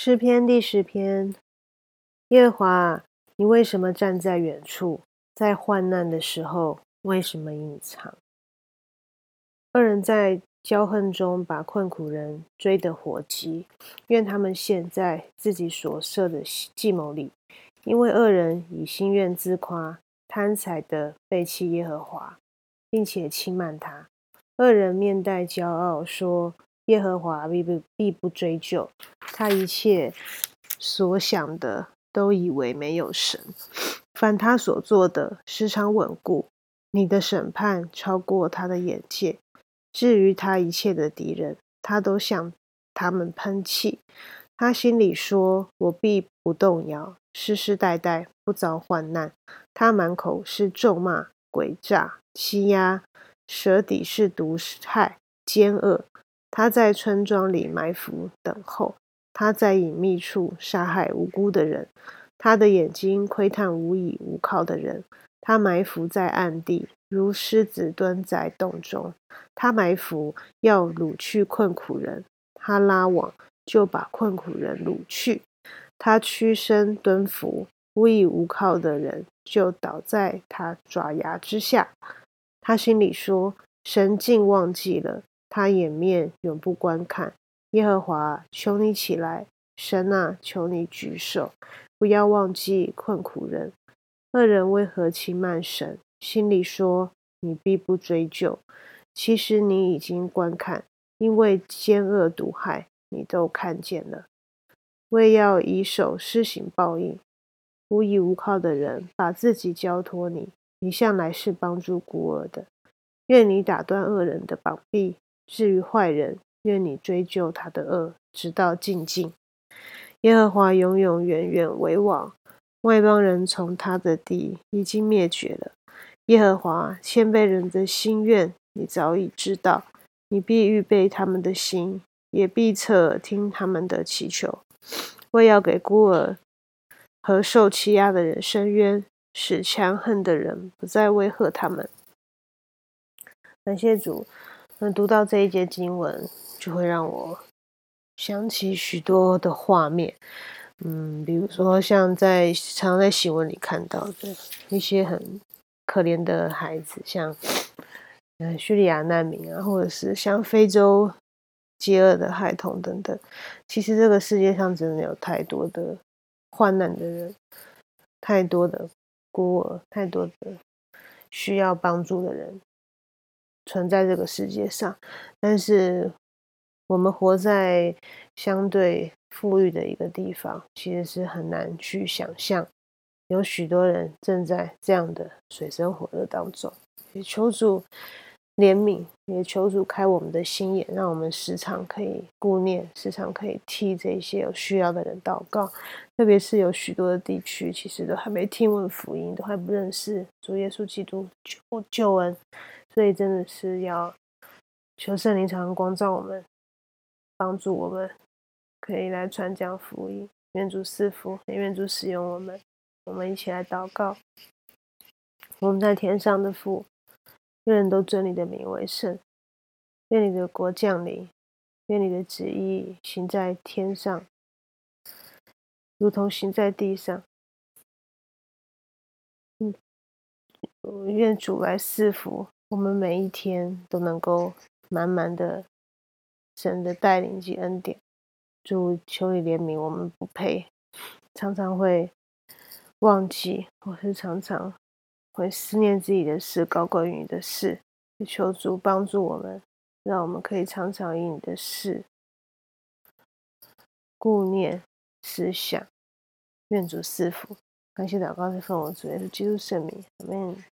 诗篇第十篇，耶和华，你为什么站在远处？在患难的时候，为什么隐藏？二人在骄横中把困苦人追得火急，愿他们陷在自己所设的计谋里，因为恶人以心愿自夸，贪财的背弃耶和华，并且轻慢他。恶人面带骄傲说。耶和华必不必不追究，他一切所想的都以为没有神。凡他所做的，时常稳固。你的审判超过他的眼界。至于他一切的敌人，他都向他们喷气。他心里说：“我必不动摇，世世代代不遭患难。”他满口是咒骂、诡诈、欺压，舌底是毒害、奸恶。他在村庄里埋伏等候，他在隐秘处杀害无辜的人，他的眼睛窥探无依无靠的人，他埋伏在暗地，如狮子蹲在洞中。他埋伏要掳去困苦人，他拉网就把困苦人掳去。他屈身蹲伏，无依无靠的人就倒在他爪牙之下。他心里说：“神竟忘记了。”他掩面永不观看，耶和华，求你起来，神啊，求你举手，不要忘记困苦人。恶人为何轻慢神？心里说你必不追究，其实你已经观看，因为奸恶毒害，你都看见了。为要以手施行报应，无依无靠的人把自己交托你，你向来是帮助孤儿的。愿你打断恶人的膀臂。至于坏人，愿你追究他的恶，直到尽尽。耶和华永永远远为王，外邦人从他的地已经灭绝了。耶和华先辈人的心愿，你早已知道。你必预备他们的心，也必侧耳听他们的祈求，为要给孤儿和受欺压的人伸冤，使强横的人不再威吓他们。感谢主。那读到这一节经文，就会让我想起许多的画面，嗯，比如说像在常在新闻里看到的一些很可怜的孩子，像嗯叙利亚难民啊，或者是像非洲饥饿的孩童等等。其实这个世界上真的有太多的患难的人，太多的孤儿，太多的需要帮助的人。存在这个世界上，但是我们活在相对富裕的一个地方，其实是很难去想象，有许多人正在这样的水深火热当中。也求主怜悯，也求主开我们的心眼，让我们时常可以顾念，时常可以替这些有需要的人祷告。特别是有许多的地区，其实都还没听闻福音，都还不认识主耶稣基督救救恩。所以真的是要求圣灵常光照我们，帮助我们，可以来传讲福音。愿主赐福，也愿主使用我们。我们一起来祷告。我们在天上的父，愿人都尊你的名为圣。愿你的国降临，愿你的旨意行在天上，如同行在地上。愿主来赐福。我们每一天都能够满满的神的带领及恩典，主求你怜悯我们不配，常常会忘记，或是常常会思念自己的事高过于你的事，求主帮助我们，让我们可以常常以你的事顾念思想，愿主赐福。感谢祷告是奉我主耶稣基督圣名，阿门。